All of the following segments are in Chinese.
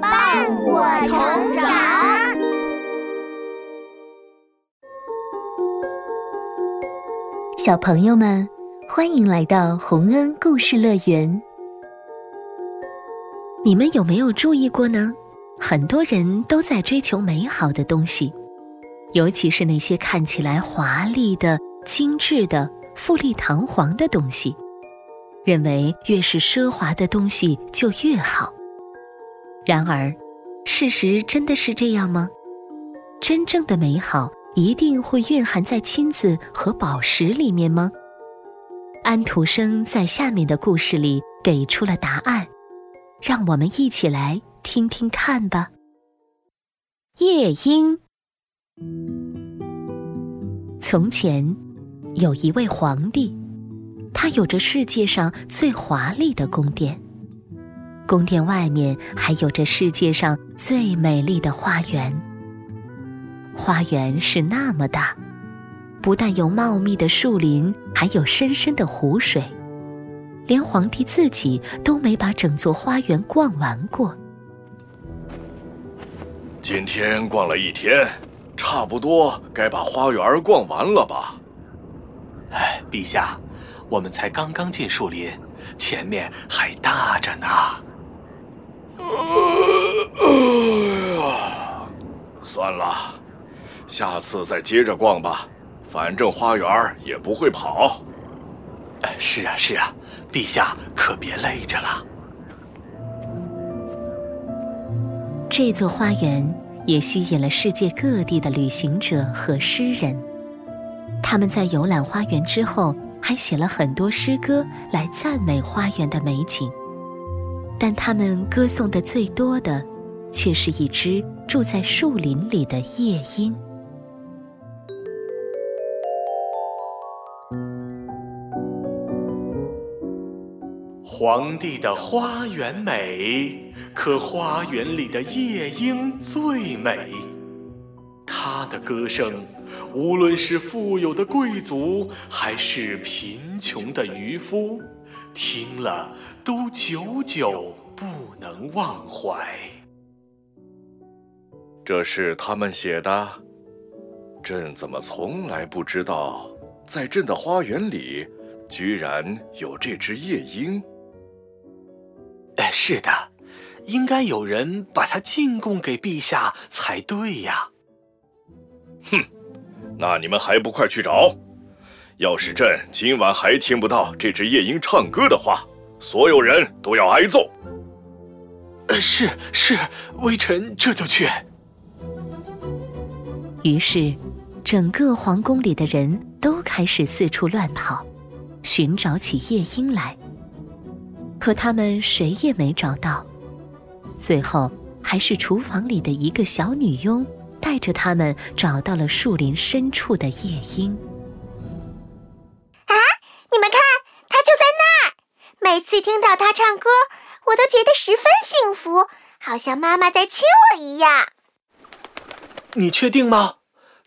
伴我成长。小朋友们，欢迎来到洪恩故事乐园。你们有没有注意过呢？很多人都在追求美好的东西，尤其是那些看起来华丽的、精致的、富丽堂皇的东西，认为越是奢华的东西就越好。然而，事实真的是这样吗？真正的美好一定会蕴含在金子和宝石里面吗？安徒生在下面的故事里给出了答案，让我们一起来听听看吧。夜莺。从前，有一位皇帝，他有着世界上最华丽的宫殿。宫殿外面还有着世界上最美丽的花园。花园是那么大，不但有茂密的树林，还有深深的湖水，连皇帝自己都没把整座花园逛完过。今天逛了一天，差不多该把花园逛完了吧？哎，陛下，我们才刚刚进树林，前面还大着呢。哎呀，算了，下次再接着逛吧，反正花园也不会跑。是啊是啊，陛下可别累着了。这座花园也吸引了世界各地的旅行者和诗人，他们在游览花园之后，还写了很多诗歌来赞美花园的美景。但他们歌颂的最多的，却是一只住在树林里的夜莺。皇帝的花园美，可花园里的夜莺最美。它的歌声，无论是富有的贵族，还是贫穷的渔夫。听了都久久不能忘怀。这是他们写的，朕怎么从来不知道，在朕的花园里，居然有这只夜莺？哎，是的，应该有人把它进贡给陛下才对呀。哼，那你们还不快去找！要是朕今晚还听不到这只夜莺唱歌的话，所有人都要挨揍。呃，是是，微臣这就去。于是，整个皇宫里的人都开始四处乱跑，寻找起夜莺来。可他们谁也没找到，最后还是厨房里的一个小女佣带着他们找到了树林深处的夜莺。每次听到他唱歌，我都觉得十分幸福，好像妈妈在亲我一样。你确定吗？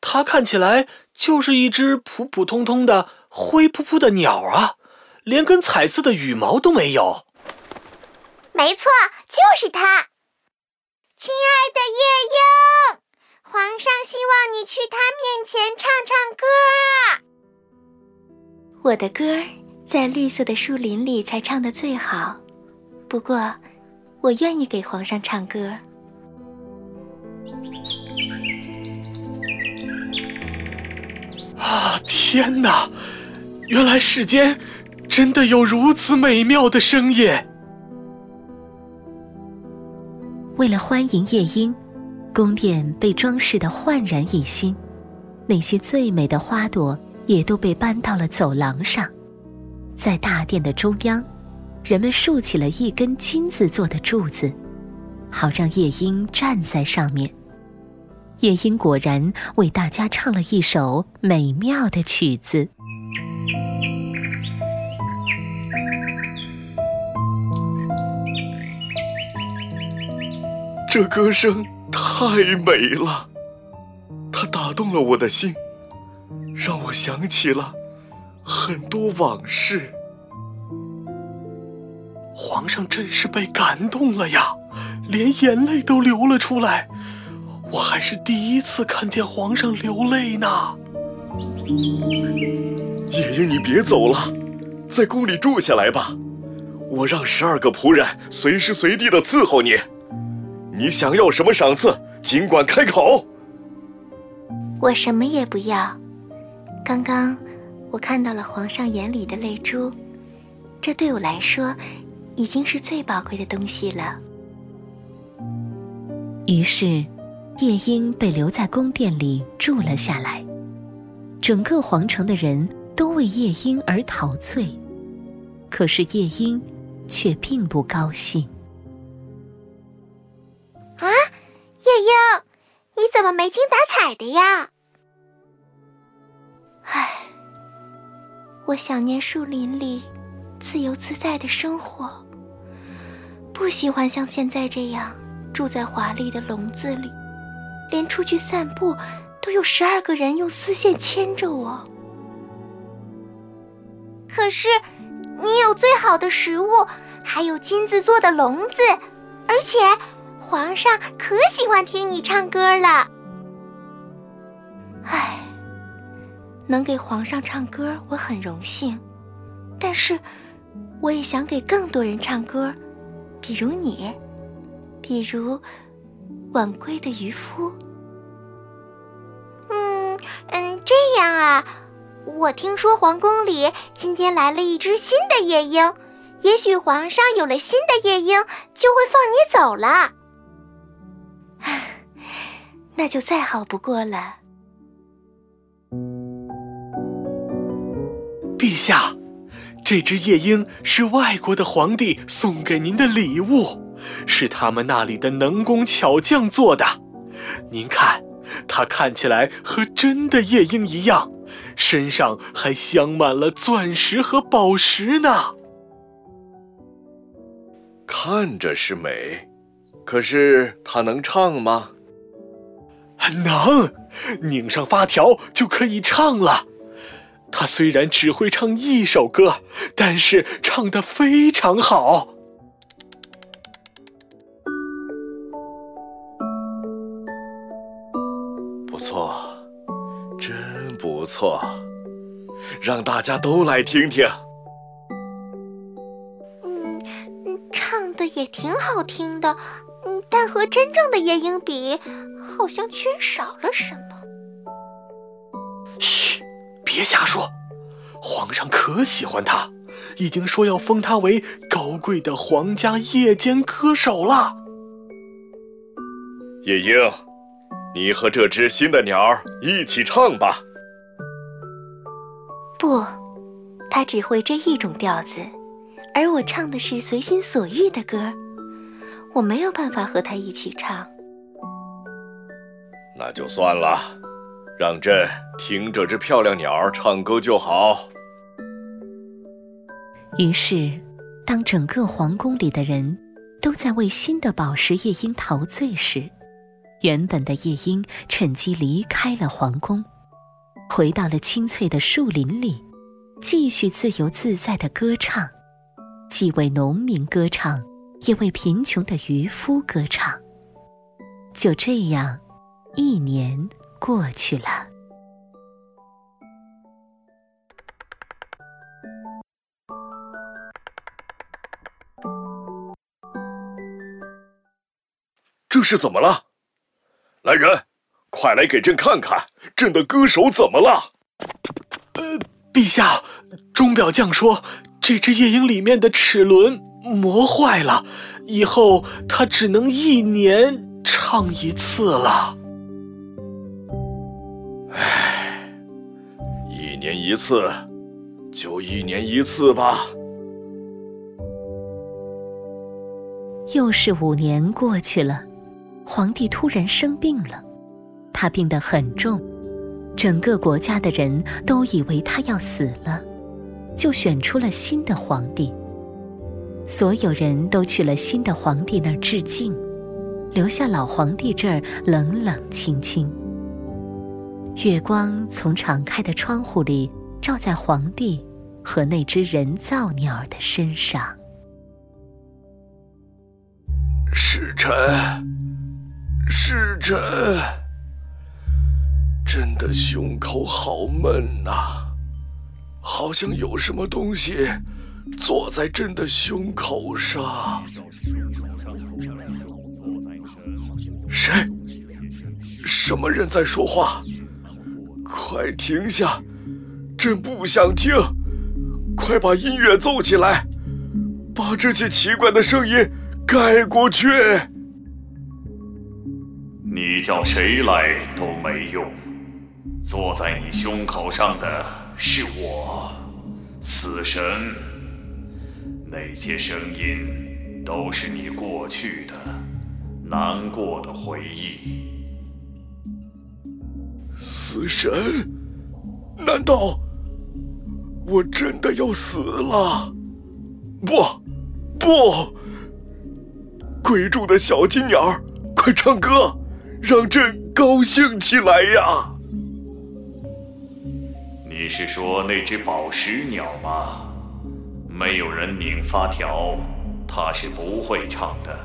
它看起来就是一只普普通通的灰扑扑的鸟啊，连根彩色的羽毛都没有。没错，就是它。亲爱的夜莺，皇上希望你去他面前唱唱歌啊。我的歌。在绿色的树林里才唱得最好，不过，我愿意给皇上唱歌。啊，天哪！原来世间真的有如此美妙的声音。为了欢迎夜莺，宫殿被装饰的焕然一新，那些最美的花朵也都被搬到了走廊上。在大殿的中央，人们竖起了一根金子做的柱子，好让夜莺站在上面。夜莺果然为大家唱了一首美妙的曲子。这歌声太美了，它打动了我的心，让我想起了。很多往事，皇上真是被感动了呀！连眼泪都流了出来。我还是第一次看见皇上流泪呢。夜莺，你别走了，在宫里住下来吧。我让十二个仆人随时随地的伺候你。你想要什么赏赐，尽管开口。我什么也不要。刚刚我看到了皇上眼里的泪珠，这对我来说已经是最宝贵的东西了。于是。夜莺被留在宫殿里住了下来，整个皇城的人都为夜莺而陶醉，可是夜莺却并不高兴。啊，夜莺，你怎么没精打采的呀？唉，我想念树林里自由自在的生活，不喜欢像现在这样住在华丽的笼子里。连出去散步，都有十二个人用丝线牵着我。可是，你有最好的食物，还有金子做的笼子，而且皇上可喜欢听你唱歌了。能给皇上唱歌，我很荣幸，但是我也想给更多人唱歌，比如你，比如。晚归的渔夫。嗯嗯，这样啊。我听说皇宫里今天来了一只新的夜莺，也许皇上有了新的夜莺，就会放你走了。那就再好不过了。陛下，这只夜莺是外国的皇帝送给您的礼物。是他们那里的能工巧匠做的，您看，它看起来和真的夜莺一样，身上还镶满了钻石和宝石呢。看着是美，可是它能唱吗？能，拧上发条就可以唱了。它虽然只会唱一首歌，但是唱得非常好。不错，真不错，让大家都来听听。嗯，唱的也挺好听的，嗯，但和真正的夜莺比，好像缺少了什么。嘘，别瞎说，皇上可喜欢他，已经说要封他为高贵的皇家夜间歌手了。夜莺。你和这只新的鸟儿一起唱吧。不，他只会这一种调子，而我唱的是随心所欲的歌，我没有办法和他一起唱。那就算了，让朕听这只漂亮鸟儿唱歌就好。于是，当整个皇宫里的人都在为新的宝石夜莺陶醉时，原本的夜莺趁机离开了皇宫，回到了清翠的树林里，继续自由自在的歌唱，既为农民歌唱，也为贫穷的渔夫歌唱。就这样，一年过去了。这是怎么了？来人，快来给朕看看，朕的歌手怎么了？呃，陛下，钟表匠说这只夜莺里面的齿轮磨坏了，以后它只能一年唱一次了。一次，就一年一次吧。又是五年过去了。皇帝突然生病了，他病得很重，整个国家的人都以为他要死了，就选出了新的皇帝。所有人都去了新的皇帝那儿致敬，留下老皇帝这儿冷冷清清。月光从敞开的窗户里照在皇帝和那只人造鸟的身上。使臣，使臣，朕的胸口好闷呐，好像有什么东西坐在朕的胸口上。谁？什么人在说话？快停下！朕不想听。快把音乐奏起来，把这些奇怪的声音盖过去。你叫谁来都没用，坐在你胸口上的是我，死神。那些声音都是你过去的难过的回忆。死神？难道？我真的要死了！不，不！鬼住的小金鸟，快唱歌，让朕高兴起来呀！你是说那只宝石鸟吗？没有人拧发条，它是不会唱的。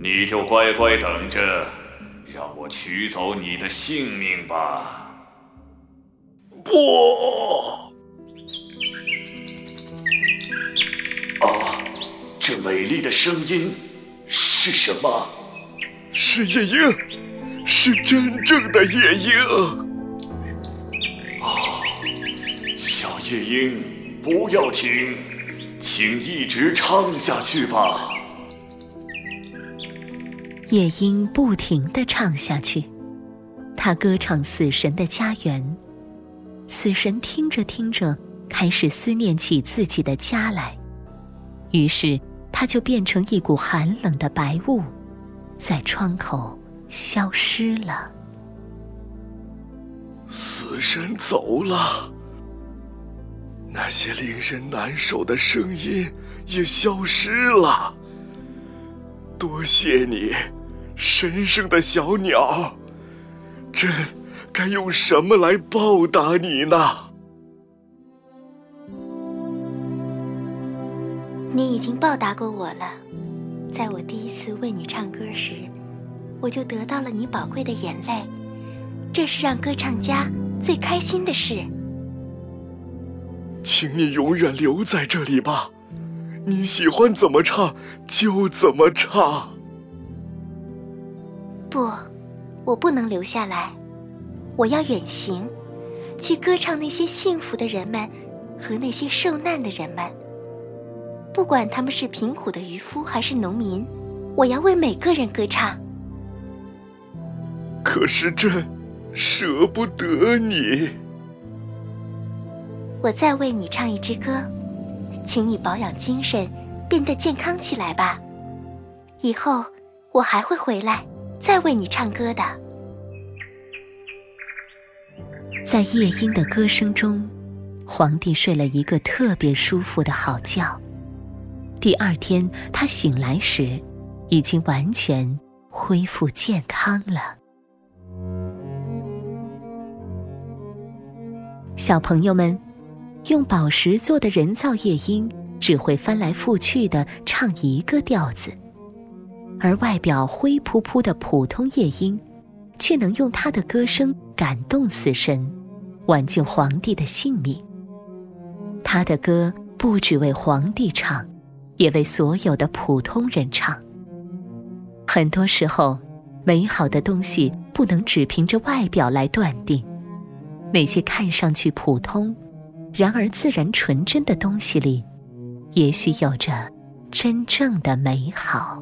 你就乖乖等着，让我取走你的性命吧！不！啊，这美丽的声音是什么？是夜莺，是真正的夜莺。啊，小夜莺，不要停，请一直唱下去吧。夜莺不停地唱下去，它歌唱死神的家园。死神听着听着，开始思念起自己的家来。于是，它就变成一股寒冷的白雾，在窗口消失了。死神走了，那些令人难受的声音也消失了。多谢你，神圣的小鸟，朕该用什么来报答你呢？你已经报答过我了，在我第一次为你唱歌时，我就得到了你宝贵的眼泪，这是让歌唱家最开心的事。请你永远留在这里吧，你喜欢怎么唱就怎么唱。不，我不能留下来，我要远行，去歌唱那些幸福的人们和那些受难的人们。不管他们是贫苦的渔夫还是农民，我要为每个人歌唱。可是朕舍不得你。我再为你唱一支歌，请你保养精神，变得健康起来吧。以后我还会回来，再为你唱歌的。在夜莺的歌声中，皇帝睡了一个特别舒服的好觉。第二天，他醒来时，已经完全恢复健康了。小朋友们，用宝石做的人造夜莺只会翻来覆去的唱一个调子，而外表灰扑扑的普通夜莺，却能用它的歌声感动死神，挽救皇帝的性命。他的歌不只为皇帝唱。也为所有的普通人唱。很多时候，美好的东西不能只凭着外表来断定。那些看上去普通，然而自然纯真的东西里，也许有着真正的美好。